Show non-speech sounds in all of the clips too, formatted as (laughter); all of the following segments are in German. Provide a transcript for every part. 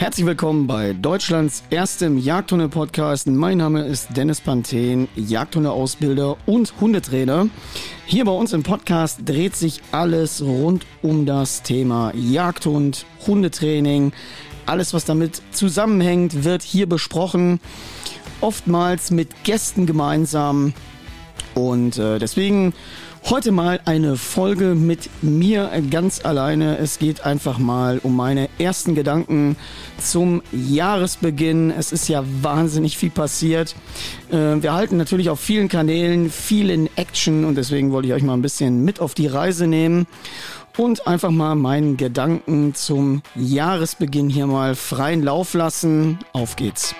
Herzlich willkommen bei Deutschlands erstem Jagdhunde-Podcast. Mein Name ist Dennis Panthen, Jagdhunde-Ausbilder und Hundetrainer. Hier bei uns im Podcast dreht sich alles rund um das Thema Jagdhund, Hundetraining. Alles, was damit zusammenhängt, wird hier besprochen. Oftmals mit Gästen gemeinsam. Und äh, deswegen Heute mal eine Folge mit mir ganz alleine. Es geht einfach mal um meine ersten Gedanken zum Jahresbeginn. Es ist ja wahnsinnig viel passiert. Äh, wir halten natürlich auf vielen Kanälen viel in Action und deswegen wollte ich euch mal ein bisschen mit auf die Reise nehmen und einfach mal meinen Gedanken zum Jahresbeginn hier mal freien Lauf lassen. Auf geht's.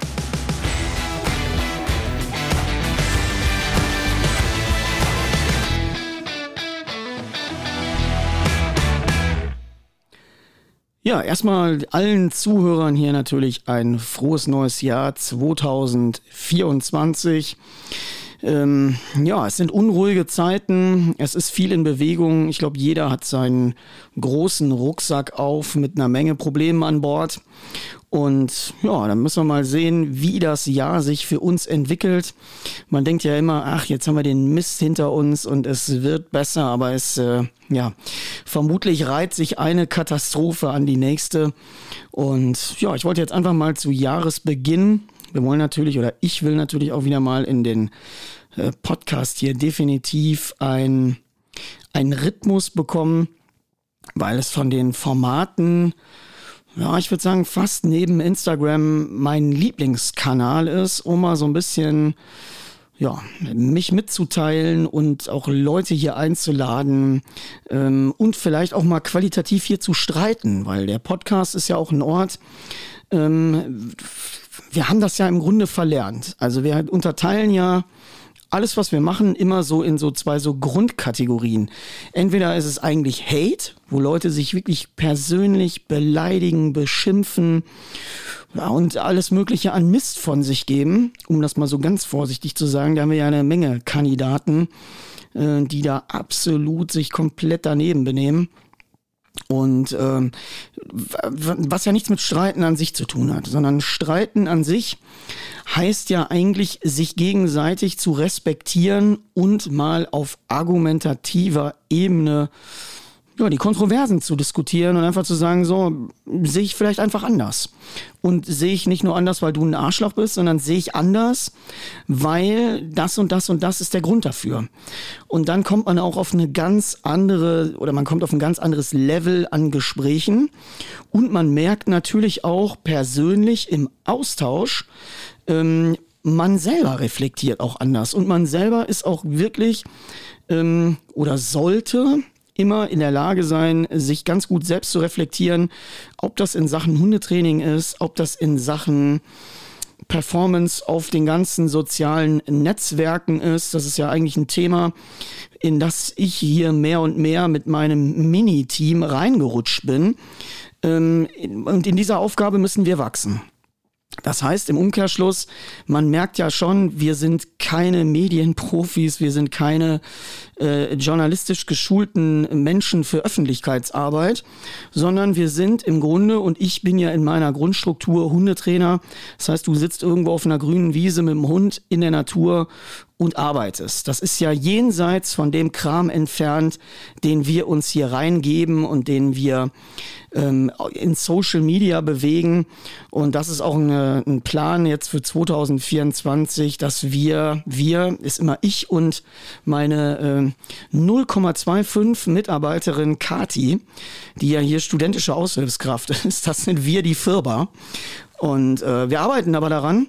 Ja, erstmal allen Zuhörern hier natürlich ein frohes neues Jahr 2024. Ähm, ja, es sind unruhige Zeiten, es ist viel in Bewegung. Ich glaube, jeder hat seinen großen Rucksack auf mit einer Menge Problemen an Bord. Und ja, dann müssen wir mal sehen, wie das Jahr sich für uns entwickelt. Man denkt ja immer, ach, jetzt haben wir den Mist hinter uns und es wird besser, aber es, äh, ja, vermutlich reiht sich eine Katastrophe an die nächste. Und ja, ich wollte jetzt einfach mal zu Jahresbeginn, wir wollen natürlich, oder ich will natürlich auch wieder mal in den äh, Podcast hier definitiv ein, ein Rhythmus bekommen, weil es von den Formaten ja, ich würde sagen, fast neben Instagram mein Lieblingskanal ist, um mal so ein bisschen ja, mich mitzuteilen und auch Leute hier einzuladen ähm, und vielleicht auch mal qualitativ hier zu streiten, weil der Podcast ist ja auch ein Ort, ähm, wir haben das ja im Grunde verlernt. Also wir unterteilen ja alles, was wir machen, immer so in so zwei so Grundkategorien. Entweder ist es eigentlich Hate, wo Leute sich wirklich persönlich beleidigen, beschimpfen und alles Mögliche an Mist von sich geben, um das mal so ganz vorsichtig zu sagen. Da haben wir ja eine Menge Kandidaten, äh, die da absolut sich komplett daneben benehmen. Und ähm, was ja nichts mit Streiten an sich zu tun hat, sondern Streiten an sich heißt ja eigentlich, sich gegenseitig zu respektieren und mal auf argumentativer Ebene ja, die Kontroversen zu diskutieren und einfach zu sagen, so sehe ich vielleicht einfach anders. Und sehe ich nicht nur anders, weil du ein Arschloch bist, sondern sehe ich anders, weil das und das und das ist der Grund dafür. Und dann kommt man auch auf eine ganz andere oder man kommt auf ein ganz anderes Level an Gesprächen und man merkt natürlich auch persönlich im Austausch, ähm, man selber reflektiert auch anders und man selber ist auch wirklich ähm, oder sollte immer in der Lage sein, sich ganz gut selbst zu reflektieren, ob das in Sachen Hundetraining ist, ob das in Sachen Performance auf den ganzen sozialen Netzwerken ist. Das ist ja eigentlich ein Thema, in das ich hier mehr und mehr mit meinem Mini-Team reingerutscht bin. Ähm, und in dieser Aufgabe müssen wir wachsen. Das heißt im Umkehrschluss, man merkt ja schon, wir sind keine Medienprofis, wir sind keine äh, journalistisch geschulten Menschen für Öffentlichkeitsarbeit, sondern wir sind im Grunde, und ich bin ja in meiner Grundstruktur Hundetrainer, das heißt, du sitzt irgendwo auf einer grünen Wiese mit dem Hund in der Natur und arbeitest. Das ist ja jenseits von dem Kram entfernt, den wir uns hier reingeben und den wir ähm, in Social Media bewegen. Und das ist auch eine, ein Plan jetzt für 2024, dass wir, wir ist immer ich und meine äh, 0,25 Mitarbeiterin Kati, die ja hier studentische Aushilfskraft (laughs) ist, das sind wir die Firma. Und äh, wir arbeiten aber daran,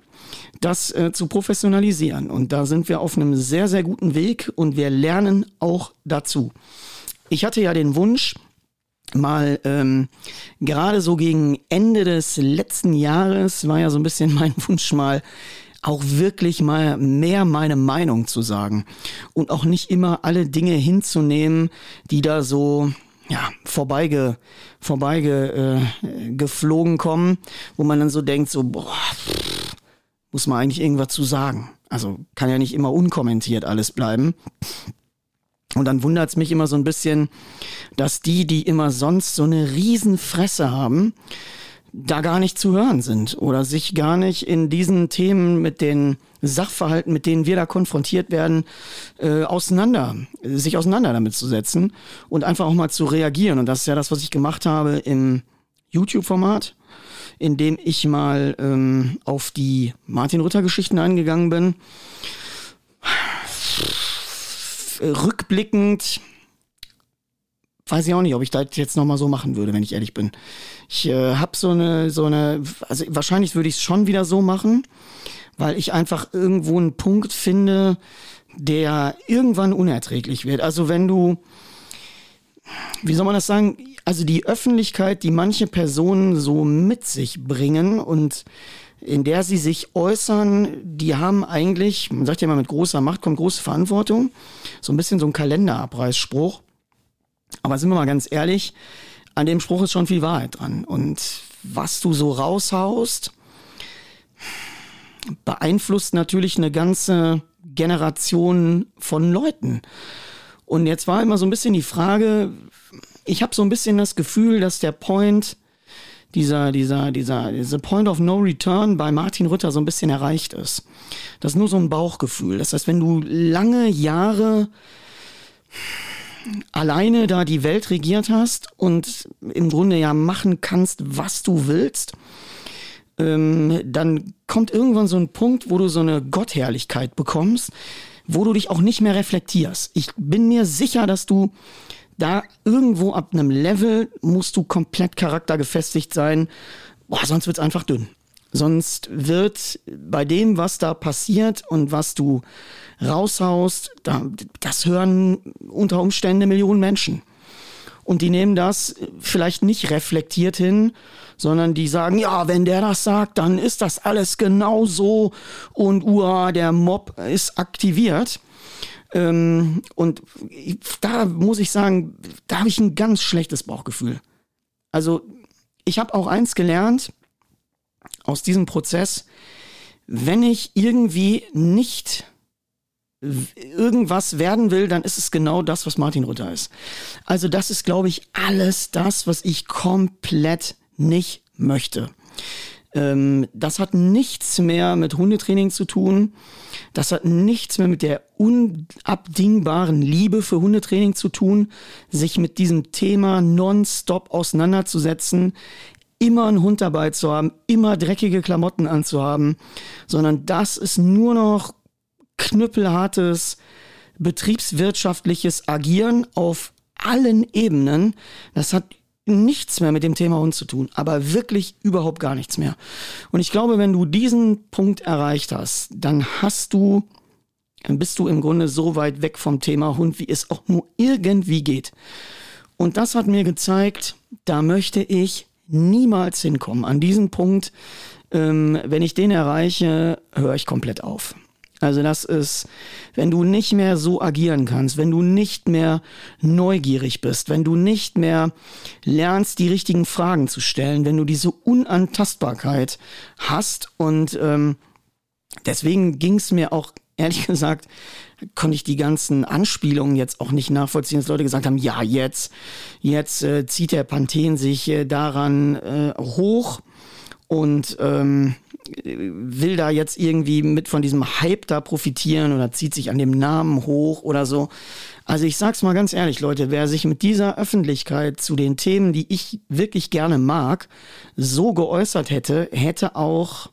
das äh, zu professionalisieren. Und da sind wir auf einem sehr, sehr guten Weg und wir lernen auch dazu. Ich hatte ja den Wunsch, mal ähm, gerade so gegen Ende des letzten Jahres war ja so ein bisschen (laughs) mein Wunsch mal auch wirklich mal mehr meine Meinung zu sagen und auch nicht immer alle Dinge hinzunehmen, die da so ja, vorbeige, vorbeige äh, geflogen kommen, wo man dann so denkt, so, boah, pff, muss man eigentlich irgendwas zu sagen. Also kann ja nicht immer unkommentiert alles bleiben. Und dann wundert es mich immer so ein bisschen, dass die, die immer sonst so eine Riesenfresse haben, da gar nicht zu hören sind oder sich gar nicht in diesen Themen mit den Sachverhalten, mit denen wir da konfrontiert werden, äh, auseinander, sich auseinander damit zu setzen und einfach auch mal zu reagieren. Und das ist ja das, was ich gemacht habe im YouTube-Format, in dem ich mal ähm, auf die Martin-Rütter-Geschichten eingegangen bin. Rückblickend weiß ich auch nicht, ob ich das jetzt nochmal so machen würde, wenn ich ehrlich bin. Ich äh, habe so eine, so eine, also wahrscheinlich würde ich es schon wieder so machen, weil ich einfach irgendwo einen Punkt finde, der irgendwann unerträglich wird. Also wenn du, wie soll man das sagen, also die Öffentlichkeit, die manche Personen so mit sich bringen und in der sie sich äußern, die haben eigentlich, man sagt ja immer, mit großer Macht kommt große Verantwortung. So ein bisschen so ein Kalenderabreißspruch. Aber sind wir mal ganz ehrlich, an dem Spruch ist schon viel Wahrheit dran. Und was du so raushaust, beeinflusst natürlich eine ganze Generation von Leuten. Und jetzt war immer so ein bisschen die Frage, ich habe so ein bisschen das Gefühl, dass der Point, dieser, dieser, dieser, dieser Point of No Return bei Martin Rütter so ein bisschen erreicht ist. Das ist nur so ein Bauchgefühl. Das heißt, wenn du lange Jahre alleine da die Welt regiert hast und im Grunde ja machen kannst, was du willst, ähm, dann kommt irgendwann so ein Punkt, wo du so eine Gottherrlichkeit bekommst, wo du dich auch nicht mehr reflektierst. Ich bin mir sicher, dass du da irgendwo ab einem Level musst du komplett charaktergefestigt sein. Boah, sonst wird's einfach dünn. Sonst wird bei dem, was da passiert und was du raushaust, da, das hören unter Umständen Millionen Menschen. Und die nehmen das vielleicht nicht reflektiert hin, sondern die sagen, ja, wenn der das sagt, dann ist das alles genau so und uah, der Mob ist aktiviert. Ähm, und da muss ich sagen, da habe ich ein ganz schlechtes Bauchgefühl. Also ich habe auch eins gelernt aus diesem Prozess, wenn ich irgendwie nicht irgendwas werden will, dann ist es genau das, was Martin Rutter ist. Also das ist, glaube ich, alles das, was ich komplett nicht möchte. Ähm, das hat nichts mehr mit Hundetraining zu tun. Das hat nichts mehr mit der unabdingbaren Liebe für Hundetraining zu tun, sich mit diesem Thema nonstop auseinanderzusetzen, immer einen Hund dabei zu haben, immer dreckige Klamotten anzuhaben, sondern das ist nur noch knüppelhartes betriebswirtschaftliches Agieren auf allen Ebenen. Das hat nichts mehr mit dem Thema Hund zu tun, aber wirklich überhaupt gar nichts mehr. Und ich glaube, wenn du diesen Punkt erreicht hast, dann hast du, dann bist du im Grunde so weit weg vom Thema Hund, wie es auch nur irgendwie geht. Und das hat mir gezeigt, da möchte ich niemals hinkommen. An diesen Punkt, ähm, wenn ich den erreiche, höre ich komplett auf. Also das ist, wenn du nicht mehr so agieren kannst, wenn du nicht mehr neugierig bist, wenn du nicht mehr lernst, die richtigen Fragen zu stellen, wenn du diese Unantastbarkeit hast. Und ähm, deswegen ging es mir auch ehrlich (laughs) gesagt, konnte ich die ganzen Anspielungen jetzt auch nicht nachvollziehen, dass Leute gesagt haben, ja, jetzt, jetzt äh, zieht der Panthen sich äh, daran äh, hoch. Und ähm, will da jetzt irgendwie mit von diesem Hype da profitieren oder zieht sich an dem Namen hoch oder so. Also ich sag's mal ganz ehrlich, Leute, wer sich mit dieser Öffentlichkeit zu den Themen, die ich wirklich gerne mag, so geäußert hätte, hätte auch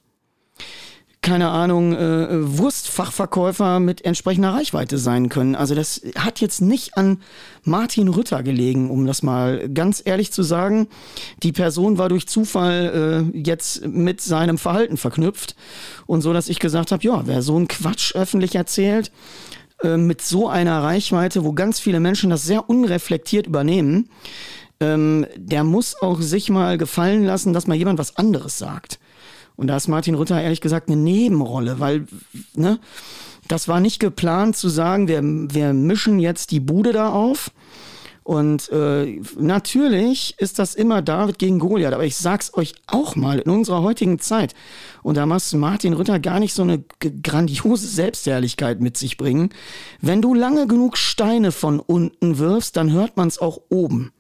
keine Ahnung, äh, Wurstfachverkäufer mit entsprechender Reichweite sein können. Also das hat jetzt nicht an Martin Rütter gelegen, um das mal ganz ehrlich zu sagen. Die Person war durch Zufall äh, jetzt mit seinem Verhalten verknüpft und so, dass ich gesagt habe, ja, wer so einen Quatsch öffentlich erzählt, äh, mit so einer Reichweite, wo ganz viele Menschen das sehr unreflektiert übernehmen, ähm, der muss auch sich mal gefallen lassen, dass mal jemand was anderes sagt. Und da ist Martin Rütter ehrlich gesagt eine Nebenrolle, weil, ne, das war nicht geplant zu sagen, wir, wir mischen jetzt die Bude da auf. Und äh, natürlich ist das immer David gegen Goliath, aber ich sag's euch auch mal, in unserer heutigen Zeit, und da muss Martin Rütter gar nicht so eine grandiose Selbstherrlichkeit mit sich bringen. Wenn du lange genug Steine von unten wirfst, dann hört man's auch oben.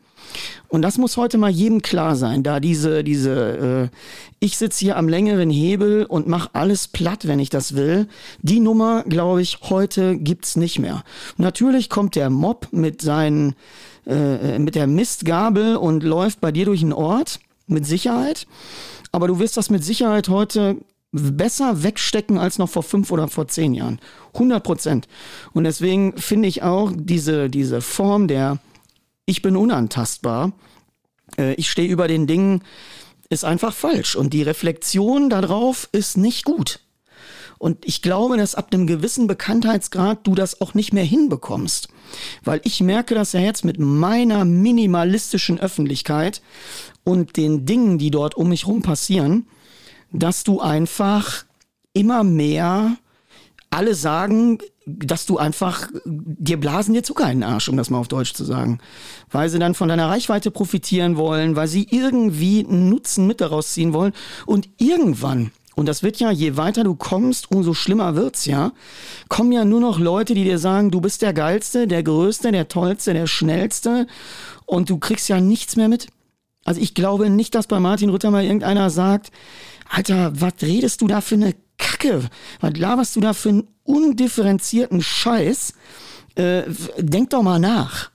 Und das muss heute mal jedem klar sein, da diese, diese, äh, ich sitze hier am längeren Hebel und mache alles platt, wenn ich das will. Die Nummer, glaube ich, heute gibt's nicht mehr. Natürlich kommt der Mob mit seinen, äh, mit der Mistgabel und läuft bei dir durch den Ort, mit Sicherheit. Aber du wirst das mit Sicherheit heute besser wegstecken als noch vor fünf oder vor zehn Jahren. 100 Prozent. Und deswegen finde ich auch diese, diese Form der Ich bin unantastbar, äh, ich stehe über den Dingen, ist einfach falsch. Und die Reflexion darauf ist nicht gut. Und ich glaube, dass ab einem gewissen Bekanntheitsgrad du das auch nicht mehr hinbekommst. Weil ich merke das ja jetzt mit meiner minimalistischen Öffentlichkeit und den Dingen, die dort um mich rum passieren, dass du einfach immer mehr alle sagen, dass du einfach, dir blasen dir Zucker in den Arsch, um das mal auf Deutsch zu sagen. Weil sie dann von deiner Reichweite profitieren wollen, weil sie irgendwie einen Nutzen mit daraus ziehen wollen. Und irgendwann, und das wird ja, je weiter du kommst, umso schlimmer wird's ja, kommen ja nur noch Leute, die dir sagen, du bist der Geilste, der Größte, der Tollste, der Schnellste und du kriegst ja nichts mehr mit. Also ich glaube nicht, dass bei Martin Rütter mal irgendeiner sagt, Alter, was redest du da für eine Kacke? Was laberst du da für einen undifferenzierten Scheiß? Äh, denk doch mal nach.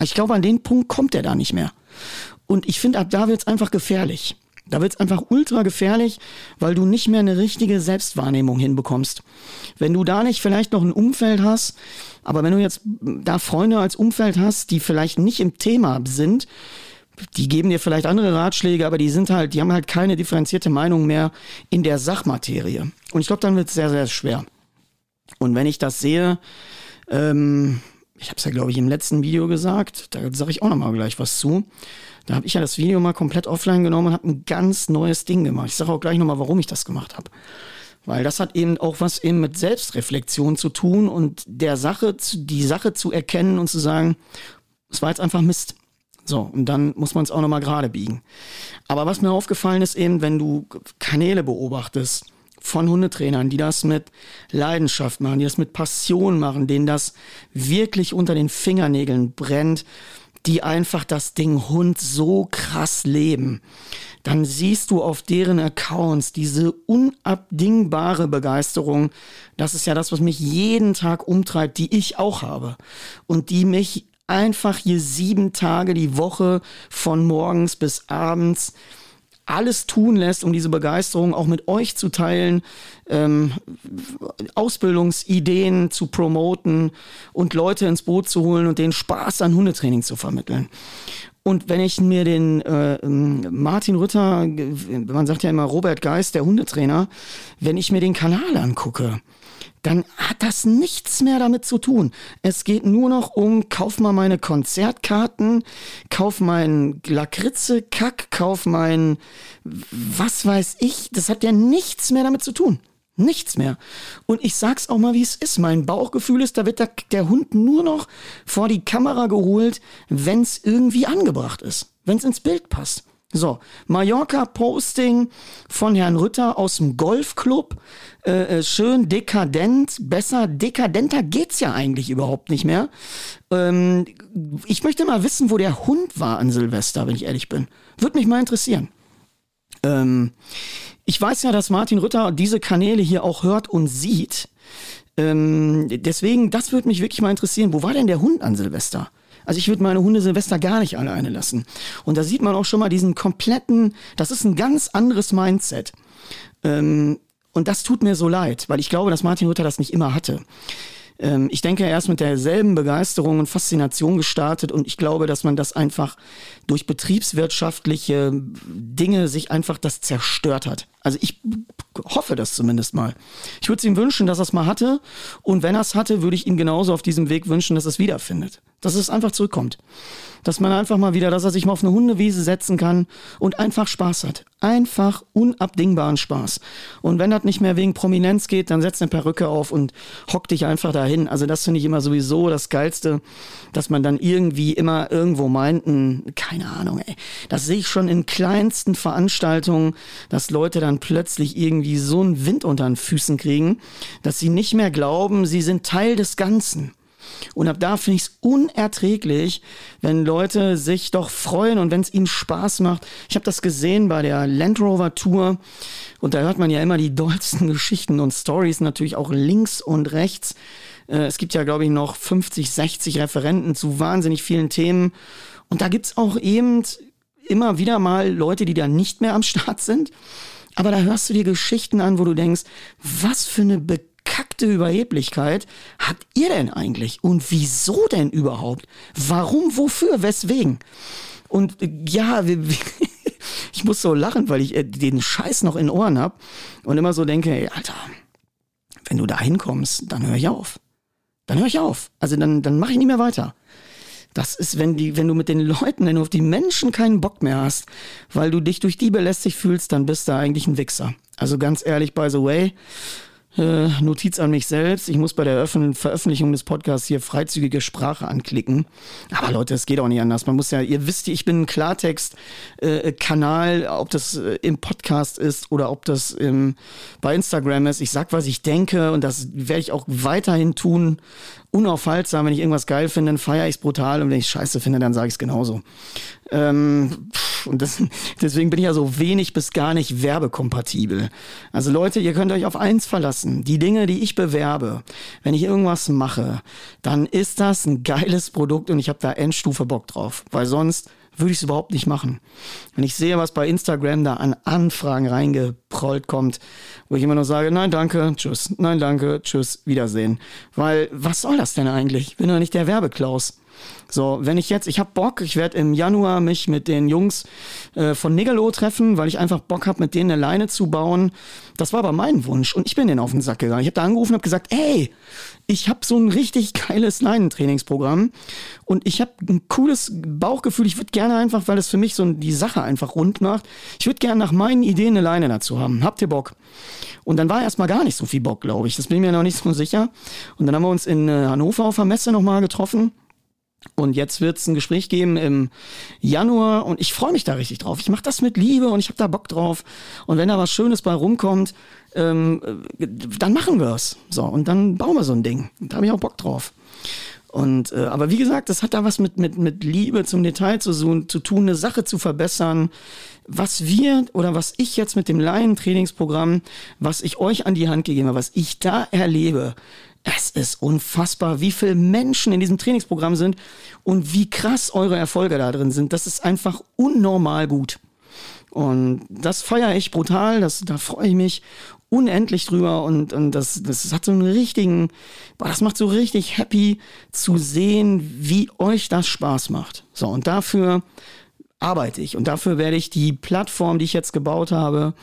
Ich glaube, an den Punkt kommt er da nicht mehr. Und ich finde, ab da wird's einfach gefährlich. Da wird's einfach ultra gefährlich, weil du nicht mehr eine richtige Selbstwahrnehmung hinbekommst. Wenn du da nicht vielleicht noch ein Umfeld hast, aber wenn du jetzt da Freunde als Umfeld hast, die vielleicht nicht im Thema sind, die geben dir vielleicht andere Ratschläge, aber die sind halt, die haben halt keine differenzierte Meinung mehr in der Sachmaterie. Und ich glaube, dann wird es sehr, sehr schwer. Und wenn ich das sehe, ähm, ich habe es ja, glaube ich, im letzten Video gesagt, da sage ich auch noch mal gleich was zu. Da habe ich ja das Video mal komplett offline genommen und habe ein ganz neues Ding gemacht. Ich sage auch gleich noch mal, warum ich das gemacht habe. Weil das hat eben auch was eben mit Selbstreflexion zu tun und der Sache, die Sache zu erkennen und zu sagen, es war jetzt einfach Mist. So, und dann muss man es auch nochmal gerade biegen. Aber was mir aufgefallen ist eben, wenn du Kanäle beobachtest von Hundetrainern, die das mit Leidenschaft machen, die das mit Passion machen, denen das wirklich unter den Fingernägeln brennt, die einfach das Ding Hund so krass leben, dann siehst du auf deren Accounts diese unabdingbare Begeisterung. Das ist ja das, was mich jeden Tag umtreibt, die ich auch habe und die mich einfach hier sieben Tage die Woche von morgens bis abends alles tun lässt, um diese Begeisterung auch mit euch zu teilen, ähm, Ausbildungsideen zu promoten und Leute ins Boot zu holen und den Spaß an Hundetraining zu vermitteln. Und wenn ich mir den äh, ähm, Martin Rütter, man sagt ja immer Robert Geist, der Hundetrainer, wenn ich mir den Kanal angucke, dann hat das nichts mehr damit zu tun. Es geht nur noch um, kauf mal meine Konzertkarten, kauf meinen Lakritze-Kack, kauf mein, was weiß ich. Das hat ja nichts mehr damit zu tun. Nichts mehr. Und ich sag's auch mal, wie es ist. Mein Bauchgefühl ist, da wird der, der Hund nur noch vor die Kamera geholt, wenn's irgendwie angebracht ist. Wenn's ins Bild passt. So, Mallorca-Posting von Herrn Rütter aus dem Golfclub. Äh, äh, schön dekadent, besser, dekadenter geht's ja eigentlich überhaupt nicht mehr. Ähm, ich möchte mal wissen, wo der Hund war an Silvester, wenn ich ehrlich bin. Würde mich mal interessieren. Ähm, ich weiß ja, dass Martin Rütter diese Kanäle hier auch hört und sieht. Ähm, deswegen, das würde mich wirklich mal interessieren. Wo war denn der Hund an Silvester? Also ich würde meine Hunde Silvester gar nicht alleine lassen. Und da sieht man auch schon mal diesen kompletten, das ist ein ganz anderes Mindset. Ähm, und das tut mir so leid, weil ich glaube, dass Martin Rütter das nicht immer hatte. Ähm, ich denke, er ist mit derselben Begeisterung und Faszination gestartet und ich glaube, dass man das einfach durch betriebswirtschaftliche Dinge sich einfach das zerstört hat. Also ich hoffe das zumindest mal. Ich würde es ihm wünschen, dass er es mal hatte und wenn er es hatte, würde ich ihm genauso auf diesem Weg wünschen, dass er es wiederfindet dass es einfach zurückkommt. Dass man einfach mal wieder, dass er sich mal auf eine Hundewiese setzen kann und einfach Spaß hat. Einfach unabdingbaren Spaß. Und wenn das nicht mehr wegen Prominenz geht, dann setzt eine Perücke auf und hockt dich einfach dahin. Also das finde ich immer sowieso das Geilste, dass man dann irgendwie immer irgendwo meinten, keine Ahnung, ey. Das sehe ich schon in kleinsten Veranstaltungen, dass Leute dann plötzlich irgendwie so einen Wind unter den Füßen kriegen, dass sie nicht mehr glauben, sie sind Teil des Ganzen. Und ab da finde ich es unerträglich, wenn Leute sich doch freuen und wenn es ihnen Spaß macht. Ich habe das gesehen bei der Land Rover Tour und da hört man ja immer die dollsten (laughs) Geschichten und Stories natürlich auch links und rechts. Äh, es gibt ja, glaube ich, noch 50, 60 Referenten zu wahnsinnig vielen Themen. Und da gibt's auch eben immer wieder mal Leute, die da nicht mehr am (laughs) Start sind. Aber da hörst du dir Geschichten an, wo du denkst, was für eine bekackte Überheblichkeit habt ihr denn eigentlich? Und wieso denn überhaupt? Warum, wofür, weswegen? Und äh, ja, (laughs) ich muss so lachen, weil ich äh, den Scheiß noch in Ohren hab und immer so denke, ey, Alter, wenn du da hinkommst, dann hör ich auf. Dann hör ich auf. Also dann, dann mache ich nicht mehr weiter. Das ist, wenn die, wenn du mit den Leuten, wenn du auf die Menschen keinen Bock mehr hast, weil du dich durch die belästigt fühlst, dann bist du eigentlich ein Wichser. Also ganz ehrlich, by the way, äh, Notiz an mich selbst. Ich muss bei der Öffn Veröffentlichung des Podcasts hier freizügige Sprache anklicken. Aber Leute, es geht auch nicht anders. Man muss ja, ihr wisst, ich bin ein Klartext-Kanal, äh, ob das äh, im Podcast ist oder ob das im, bei Instagram ist. Ich sag, was ich denke und das werde ich auch weiterhin tun unaufhaltsam. Wenn ich irgendwas geil finde, dann feiere ich es brutal und wenn ich scheiße finde, dann sage ich es genauso. Ähm, und das, (laughs) deswegen bin ich ja so wenig bis gar nicht werbekompatibel. Also Leute, ihr könnt euch auf eins verlassen. Die Dinge, die ich bewerbe, wenn ich irgendwas mache, dann ist das ein geiles Produkt und ich habe da Endstufe Bock drauf. Weil sonst würde ich es überhaupt nicht machen. Wenn ich sehe, was bei Instagram da an Anfragen reingeprollt kommt, wo ich immer nur sage, nein, danke, tschüss, nein, danke, tschüss, Wiedersehen. Weil, was soll das denn eigentlich? Ich bin doch nicht der Werbeklaus. So, wenn ich jetzt, ich habe Bock, ich werde im Januar mich mit den Jungs äh, von Nigelo treffen, weil ich einfach Bock habe, mit denen eine Leine zu bauen. Das war aber mein Wunsch und ich bin denen auf den Sack gegangen. Ich habe da angerufen und habe gesagt, ey, ich habe so ein richtig geiles Leinentrainingsprogramm und ich habe ein cooles Bauchgefühl. Ich würde gerne einfach, weil das für mich so die Sache einfach rund macht, ich würde gerne nach meinen Ideen eine Leine dazu haben. Habt ihr Bock? Und dann war erstmal gar nicht so viel Bock, glaube ich. Das bin mir noch nicht so sicher. Und dann haben wir uns in äh, Hannover auf der Messe nochmal getroffen. Und jetzt wird es ein Gespräch geben im Januar und ich freue mich da richtig drauf. Ich mache das mit Liebe und ich habe da Bock drauf. Und wenn da was Schönes bei rumkommt, ähm, dann machen wir es. So, und dann bauen wir so ein Ding. Da habe ich auch Bock drauf. Und äh, aber wie gesagt, das hat da was mit, mit, mit Liebe zum Detail zu, zu tun, eine Sache zu verbessern. Was wir oder was ich jetzt mit dem Laien-Trainingsprogramm, was ich euch an die Hand gegeben habe, was ich da erlebe, es ist unfassbar, wie viele Menschen in diesem Trainingsprogramm sind und wie krass eure Erfolge da drin sind. Das ist einfach unnormal gut. Und das feiere ich brutal, das, da freue ich mich unendlich drüber und, und das, das hat so einen richtigen, das macht so richtig happy zu sehen, wie euch das Spaß macht. So, und dafür arbeite ich und dafür werde ich die Plattform, die ich jetzt gebaut habe,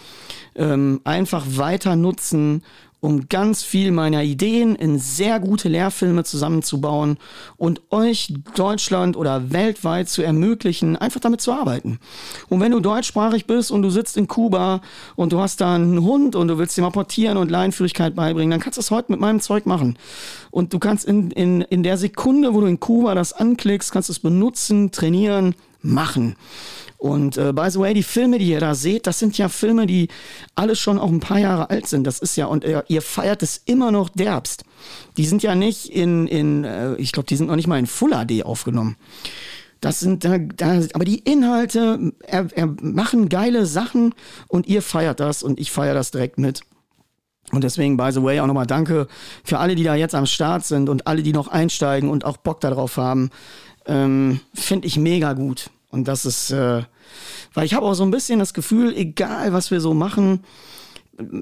ähm, einfach weiter nutzen um ganz viel meiner Ideen in sehr gute Lehrfilme zusammenzubauen und euch Deutschland oder weltweit zu ermöglichen, einfach damit zu arbeiten. Und wenn du deutschsprachig bist und du sitzt in Kuba und du hast da einen Hund und du willst ihm apportieren und Leinführigkeit beibringen, dann kannst du das heute mit meinem Zeug machen. Und du kannst in, in, in der Sekunde, wo du in Kuba das anklickst, kannst du es benutzen, trainieren, machen. Und äh, by the way, die Filme, die ihr da seht, das sind ja Filme, die alle schon auch ein paar Jahre alt sind. Das ist ja, und äh, ihr feiert es immer noch derbst. Die sind ja nicht in, in äh, ich glaube, die sind noch nicht mal in Full HD aufgenommen. Das sind da, da aber die Inhalte er, er machen geile Sachen und ihr feiert das und ich feiere das direkt mit. Und deswegen, by the way, auch nochmal danke für alle, die da jetzt am Start sind und alle, die noch einsteigen und auch Bock darauf haben. Ähm, Finde ich mega gut. Und das ist, äh, weil ich habe auch so ein bisschen das Gefühl, egal was wir so machen,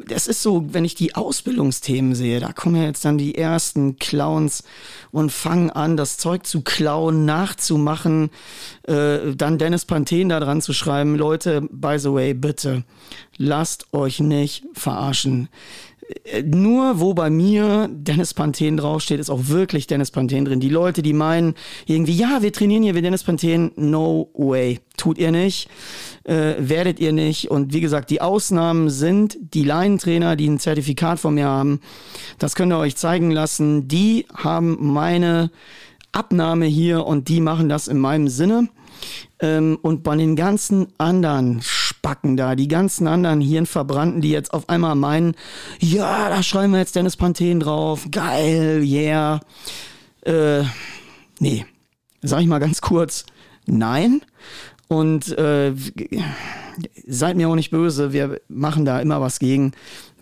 es ist so, wenn ich die Ausbildungsthemen sehe, da kommen ja jetzt dann die ersten Clowns und fangen an, das Zeug zu klauen, nachzumachen, äh, dann Dennis Panthen da dran zu schreiben. Leute, by the way, bitte, lasst euch nicht verarschen. Äh, nur wo bei mir Dennis Panthen draufsteht, ist auch wirklich Dennis Panthen drin. Die Leute, die meinen irgendwie, ja, wir trainieren hier wie Dennis Panthen, no way. Tut ihr nicht, äh, werdet ihr nicht. Und wie gesagt, die Ausnahmen sind die Laientrainer, die ein Zertifikat von mir haben. Das könnt ihr euch zeigen lassen. Die haben meine Abnahme hier und die machen das in meinem Sinne. Ähm, und bei den ganzen anderen Spacken da, die ganzen anderen Hirnverbrannten, die jetzt auf einmal meinen, ja, da schreiben wir jetzt Dennis Panthen drauf, geil, yeah. Äh, nee, sag ich mal ganz kurz, nein. Und äh, seid mir auch nicht böse, wir machen da immer was gegen,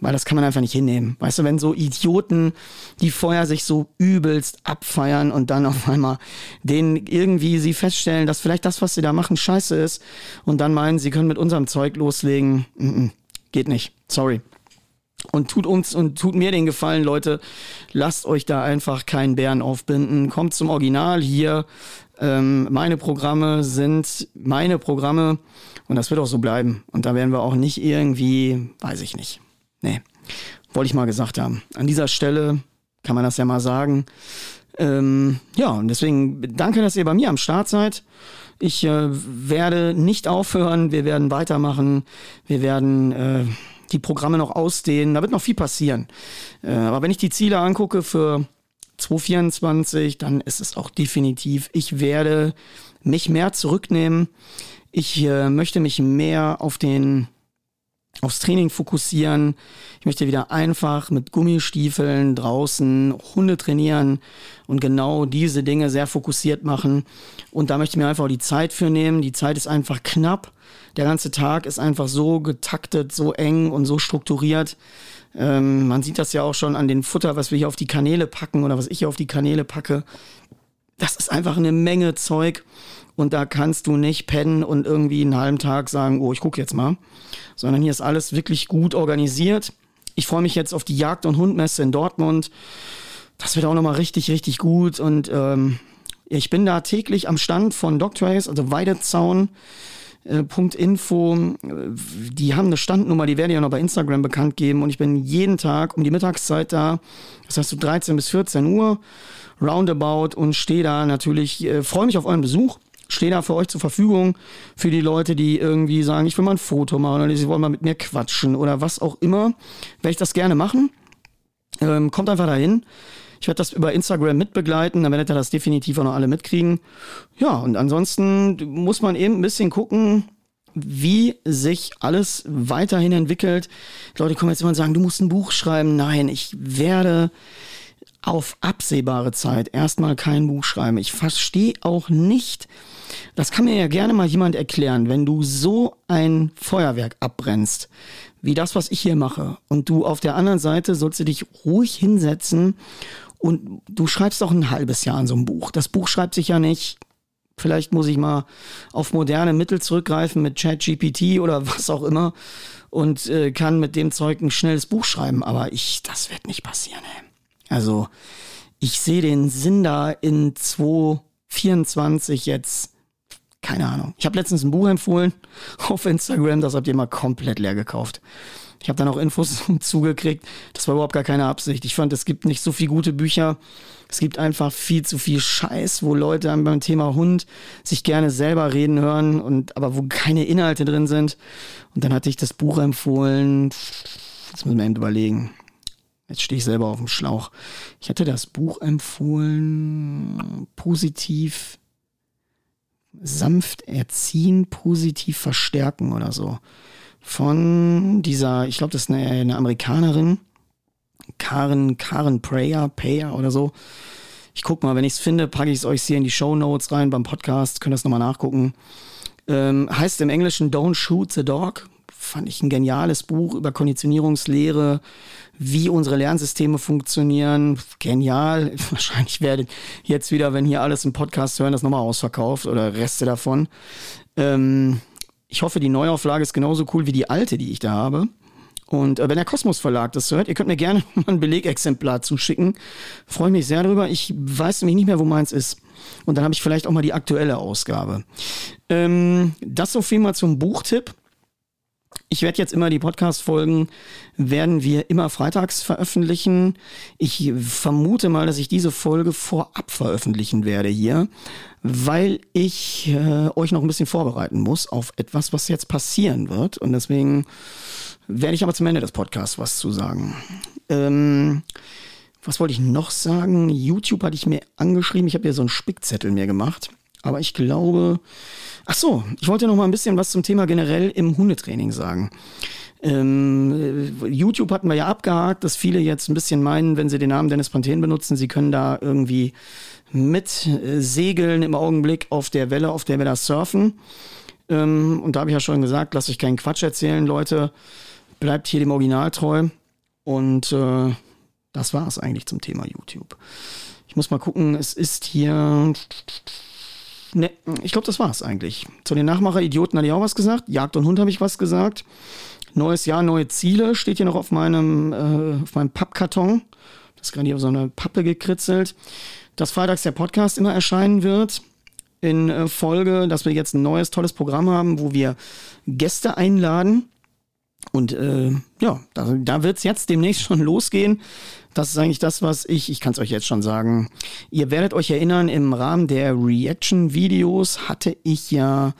weil das kann man einfach nicht hinnehmen. Weißt du, wenn so Idioten, die vorher sich so übelst abfeiern und dann auf einmal denen irgendwie sie feststellen, dass vielleicht das, was sie da machen, scheiße ist und dann meinen, sie können mit unserem Zeug loslegen, mm -mm, geht nicht. Sorry. Und tut uns und tut mir den Gefallen, Leute, lasst euch da einfach keinen Bären aufbinden. Kommt zum Original hier. Ähm, meine Programme sind meine Programme und das wird auch so bleiben. Und da werden wir auch nicht irgendwie, weiß ich nicht. Nee, wollte ich mal gesagt haben. An dieser Stelle kann man das ja mal sagen. Ähm, ja, und deswegen danke, dass ihr bei mir am Start seid. Ich äh, werde nicht aufhören, wir werden weitermachen, wir werden äh, die Programme noch ausdehnen, da wird noch viel passieren. Äh, aber wenn ich die Ziele angucke für 2024, dann ist es auch definitiv, ich werde mich mehr zurücknehmen. Ich äh, möchte mich mehr auf den aufs Training fokussieren. Ich möchte wieder einfach mit Gummistiefeln draußen Hunde trainieren und genau diese Dinge sehr fokussiert machen. Und da möchte ich mir einfach auch die Zeit für nehmen. Die Zeit ist einfach knapp. Der ganze Tag ist einfach so getaktet, so eng und so strukturiert. Ähm, man sieht das ja auch schon an den Futter, was wir hier auf die Kanäle packen oder was ich hier auf die Kanäle packe. Das ist einfach eine Menge Zeug und da kannst du nicht pennen und irgendwie einen halben Tag sagen, oh, ich gucke jetzt mal, sondern hier ist alles wirklich gut organisiert. Ich freue mich jetzt auf die Jagd- und Hundmesse in Dortmund. Das wird auch nochmal richtig, richtig gut und ähm, ich bin da täglich am Stand von Doctrace, also Weidezaun. Äh, die haben eine Standnummer, die werde ich ja noch bei Instagram bekannt geben und ich bin jeden Tag um die Mittagszeit da, das heißt so 13 bis 14 Uhr, roundabout und stehe da natürlich, äh, freue mich auf euren Besuch, stehe da für euch zur Verfügung, für die Leute, die irgendwie sagen, ich will mal ein Foto machen oder sie wollen mal mit mir quatschen oder was auch immer, werde ich das gerne machen. Ähm, kommt einfach dahin. Ich werde das über Instagram mitbegleiten, dann werdet ihr das definitiv auch noch alle mitkriegen. Ja, und ansonsten muss man eben ein bisschen gucken, wie sich alles weiterhin entwickelt. Die Leute kommen jetzt immer und sagen, du musst ein Buch schreiben. Nein, ich werde auf absehbare Zeit erstmal kein Buch schreiben. Ich verstehe auch nicht, das kann mir ja gerne mal jemand erklären, wenn du so ein Feuerwerk abbrennst, wie das, was ich hier mache, und du auf der anderen Seite sollst du dich ruhig hinsetzen und du schreibst doch ein halbes Jahr an so einem Buch. Das Buch schreibt sich ja nicht. Vielleicht muss ich mal auf moderne Mittel zurückgreifen mit ChatGPT oder was auch immer und äh, kann mit dem Zeug ein schnelles Buch schreiben. Aber ich, das wird nicht passieren. Ey. Also ich sehe den Sinn da in 2024 jetzt. Keine Ahnung. Ich habe letztens ein Buch empfohlen (laughs) auf Instagram, das habt ihr mal komplett leer gekauft. Ich habe dann auch Infos (laughs) zugekriegt. Das war überhaupt gar keine Absicht. Ich fand, es gibt nicht so viele gute Bücher. Es gibt einfach viel zu viel Scheiß, wo Leute beim Thema Hund sich gerne selber reden hören und aber wo keine Inhalte drin sind. Und dann hatte ich das Buch empfohlen. Jetzt müssen wir eben überlegen. Jetzt stehe ich selber auf dem Schlauch. Ich hatte das Buch empfohlen, positiv, sanft erziehen, positiv verstärken oder so von dieser, ich glaube, das ist eine, eine, Amerikanerin, Karen, Karen Prayer, Payer oder so. Ich guck mal, wenn ich es finde, packe ich es euch hier in die Show Notes rein beim Podcast, könnt ihr das nochmal nachgucken. Ähm, heißt im Englischen Don't Shoot the Dog. Fand ich ein geniales Buch über Konditionierungslehre, wie unsere Lernsysteme funktionieren. Genial. (laughs) Wahrscheinlich werdet jetzt wieder, wenn hier alles im Podcast hören, das nochmal ausverkauft oder Reste davon. Ähm, ich hoffe, die Neuauflage ist genauso cool wie die alte, die ich da habe. Und äh, wenn der Kosmos Verlag das hört, ihr könnt mir gerne (laughs) mal ein Belegexemplar zuschicken. Freue mich sehr darüber. Ich weiß nämlich nicht mehr, wo meins ist. Und dann habe ich vielleicht auch mal die aktuelle Ausgabe. Ähm, das so viel mal zum Buchtipp. Ich werde jetzt immer die Podcast-Folgen, werden wir immer freitags veröffentlichen. Ich vermute mal, dass ich diese Folge vorab veröffentlichen werde hier, weil ich äh, euch noch ein bisschen vorbereiten muss auf etwas, was jetzt passieren wird. Und deswegen werde ich aber zum Ende des Podcasts was zu sagen. Ähm, was wollte ich noch sagen? YouTube hatte ich mir angeschrieben. Ich habe ja so einen Spickzettel mir gemacht. Aber ich glaube, ach so, ich wollte noch mal ein bisschen was zum Thema generell im Hundetraining sagen. Ähm, YouTube hatten wir ja abgehakt, dass viele jetzt ein bisschen meinen, wenn sie den Namen Dennis Panthen benutzen, sie können da irgendwie mit äh, segeln im Augenblick auf der Welle, auf der wir da surfen. Ähm, und da habe ich ja schon gesagt, lasst euch keinen Quatsch erzählen, Leute. Bleibt hier dem Original treu. Und äh, das war es eigentlich zum Thema YouTube. Ich muss mal gucken, es ist hier. Ne, ich glaube, das war es eigentlich. Zu den Nachmacher-Idioten hatte ich auch was gesagt. Jagd und Hund habe ich was gesagt. Neues Jahr, neue Ziele steht hier noch auf meinem, äh, auf meinem Pappkarton. Das ist gerade hier auf so eine Pappe gekritzelt. Dass freitags der Podcast immer erscheinen wird in äh, Folge, dass wir jetzt ein neues, tolles Programm haben, wo wir Gäste einladen. Und äh, ja, da, da wird es jetzt demnächst schon losgehen. Das ist eigentlich das, was ich, ich kann es euch jetzt schon sagen. Ihr werdet euch erinnern, im Rahmen der Reaction-Videos hatte ich ja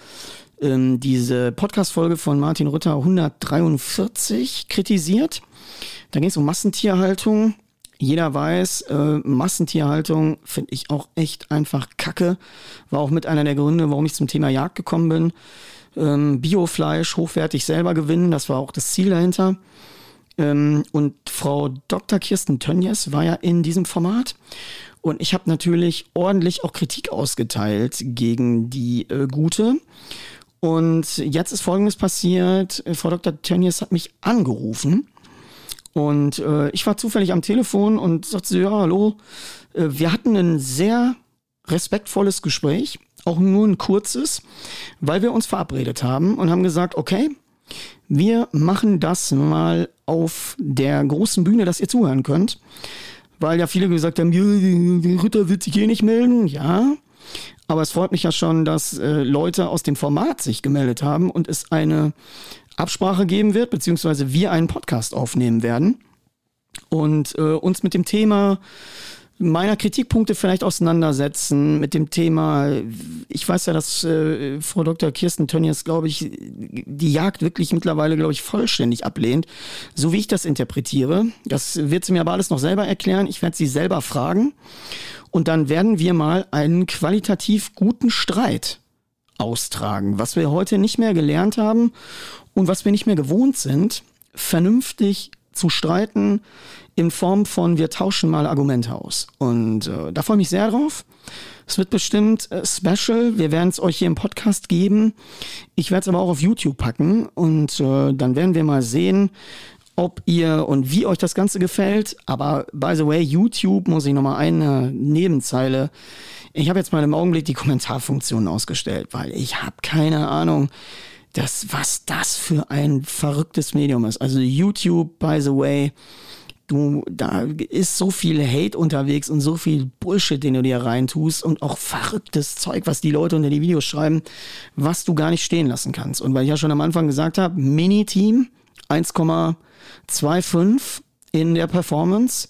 ähm, diese Podcast-Folge von Martin Rütter 143 kritisiert. Da ging es um Massentierhaltung. Jeder weiß, äh, Massentierhaltung finde ich auch echt einfach kacke. War auch mit einer der Gründe, warum ich zum Thema Jagd gekommen bin. Ähm, Biofleisch hochwertig selber gewinnen, das war auch das Ziel dahinter. Ähm, und Frau Dr. Kirsten Tönjes war ja in diesem Format. Und ich habe natürlich ordentlich auch Kritik ausgeteilt gegen die äh, Gute. Und jetzt ist Folgendes passiert. Frau Dr. Tönjes hat mich angerufen und äh, ich war zufällig am Telefon und sagte so, ja, hallo. Äh, wir hatten ein sehr respektvolles Gespräch, auch nur ein kurzes, weil wir uns verabredet haben und haben gesagt, okay, wir machen das mal auf der großen Bühne, dass ihr zuhören könnt. Weil ja viele gesagt haben, Ritter wird sich eh nicht melden. Ja, aber es freut mich ja schon, dass äh, Leute aus dem Format sich gemeldet haben und es eine Absprache geben wird, beziehungsweise wir einen Podcast aufnehmen werden und äh, uns mit dem Thema meiner Kritikpunkte vielleicht auseinandersetzen mit dem Thema. Ich weiß ja, dass äh, Frau Dr. Kirsten Tönnies, glaube ich, die Jagd wirklich mittlerweile, glaube ich, vollständig ablehnt, so wie ich das interpretiere. Das wird sie mir aber alles noch selber erklären. Ich werde sie selber fragen. Und dann werden wir mal einen qualitativ guten Streit austragen, was wir heute nicht mehr gelernt haben und was wir nicht mehr gewohnt sind, vernünftig zu streiten in Form von wir tauschen mal Argumente aus. Und äh, da freue ich mich sehr drauf. Es wird bestimmt äh, special. Wir werden es euch hier im Podcast geben. Ich werde es aber auch auf YouTube packen und äh, dann werden wir mal sehen, ob ihr und wie euch das Ganze gefällt. Aber by the way, YouTube muss ich nochmal eine Nebenzeile. Ich habe jetzt mal im Augenblick die Kommentarfunktion ausgestellt, weil ich habe keine Ahnung, das, was das für ein verrücktes Medium ist. Also YouTube, by the way, du, da ist so viel Hate unterwegs und so viel Bullshit, den du dir reintust und auch verrücktes Zeug, was die Leute unter die Videos schreiben, was du gar nicht stehen lassen kannst. Und weil ich ja schon am Anfang gesagt habe, Mini-Team 1,25 in der Performance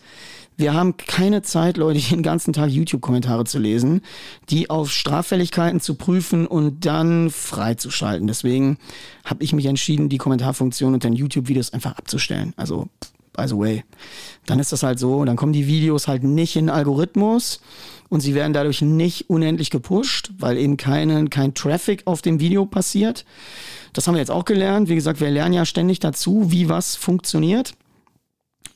wir haben keine Zeit, Leute, den ganzen Tag YouTube-Kommentare zu lesen, die auf Straffälligkeiten zu prüfen und dann freizuschalten. Deswegen habe ich mich entschieden, die Kommentarfunktion unter den YouTube-Videos einfach abzustellen. Also, by the way. Dann ist das halt so, dann kommen die Videos halt nicht in den Algorithmus und sie werden dadurch nicht unendlich gepusht, weil eben keine, kein Traffic auf dem Video passiert. Das haben wir jetzt auch gelernt. Wie gesagt, wir lernen ja ständig dazu, wie was funktioniert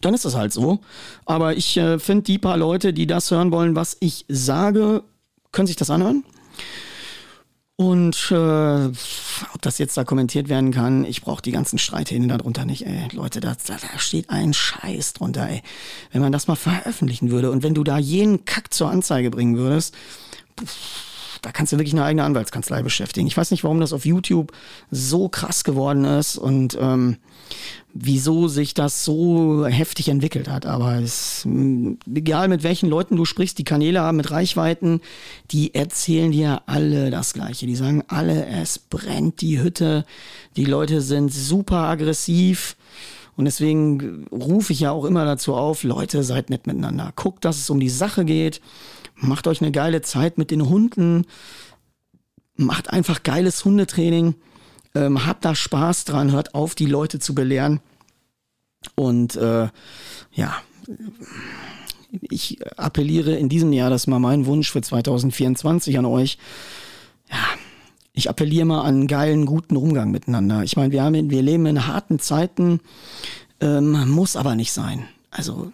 dann ist das halt so. Aber ich äh, finde, die paar Leute, die das hören wollen, was ich sage, können sich das anhören. Und äh, ob das jetzt da kommentiert werden kann, ich brauche die ganzen Streithähne darunter nicht, ey. Leute, da, da steht ein Scheiß drunter, ey. Wenn man das mal veröffentlichen würde und wenn du da jeden Kack zur Anzeige bringen würdest, pff, da kannst du wirklich eine eigene Anwaltskanzlei beschäftigen. Ich weiß nicht, warum das auf YouTube so krass geworden ist und ähm, wieso sich das so heftig entwickelt hat. Aber es, egal mit welchen Leuten du sprichst, die Kanäle haben mit Reichweiten, die erzählen dir alle das Gleiche. Die sagen alle, es brennt die Hütte, die Leute sind super aggressiv. Und deswegen rufe ich ja auch immer dazu auf, Leute, seid nett miteinander. Guckt, dass es um die Sache geht. Macht euch eine geile Zeit mit den Hunden. Macht einfach geiles Hundetraining. Ähm, habt da Spaß dran. Hört auf, die Leute zu belehren. Und äh, ja, ich appelliere in diesem Jahr, das ist mal mein Wunsch für 2024 an euch. Ja, ich appelliere mal an einen geilen, guten Umgang miteinander. Ich meine, wir, wir leben in harten Zeiten, ähm, muss aber nicht sein. Also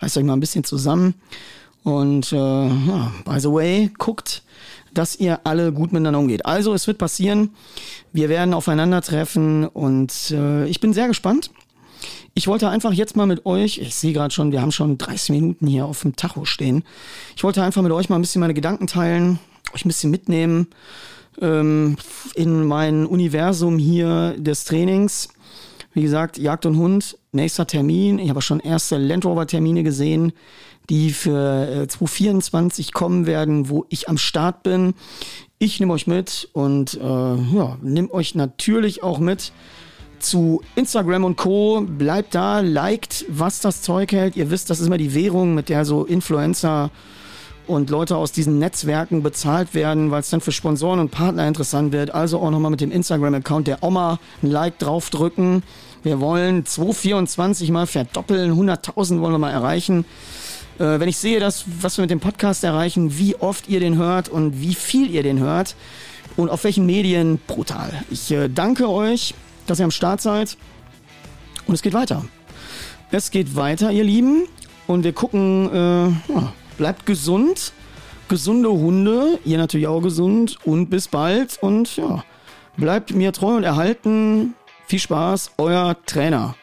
reißt euch mal ein bisschen zusammen. Und äh, ja, by the way, guckt, dass ihr alle gut miteinander umgeht. Also es wird passieren. Wir werden aufeinandertreffen und äh, ich bin sehr gespannt. Ich wollte einfach jetzt mal mit euch, ich sehe gerade schon, wir haben schon 30 Minuten hier auf dem Tacho stehen. Ich wollte einfach mit euch mal ein bisschen meine Gedanken teilen, euch ein bisschen mitnehmen ähm, in mein Universum hier des Trainings. Wie gesagt, Jagd und Hund, nächster Termin. Ich habe schon erste Land Rover Termine gesehen, die für äh, 2024 kommen werden, wo ich am Start bin. Ich nehme euch mit und äh, ja, nehme euch natürlich auch mit zu Instagram und Co. Bleibt da, liked, was das Zeug hält. Ihr wisst, das ist immer die Währung, mit der so Influencer und Leute aus diesen Netzwerken bezahlt werden, weil es dann für Sponsoren und Partner interessant wird. Also auch nochmal mit dem Instagram-Account der Oma ein Like draufdrücken. Wir wollen 224 mal verdoppeln, 100.000 wollen wir mal erreichen. Äh, wenn ich sehe, dass, was wir mit dem Podcast erreichen, wie oft ihr den hört und wie viel ihr den hört und auf welchen Medien, brutal. Ich äh, danke euch dass ihr am Start seid. Und es geht weiter. Es geht weiter, ihr Lieben. Und wir gucken, äh, ja, bleibt gesund. Gesunde Hunde, ihr natürlich auch gesund. Und bis bald. Und ja, bleibt mir treu und erhalten. Viel Spaß, euer Trainer.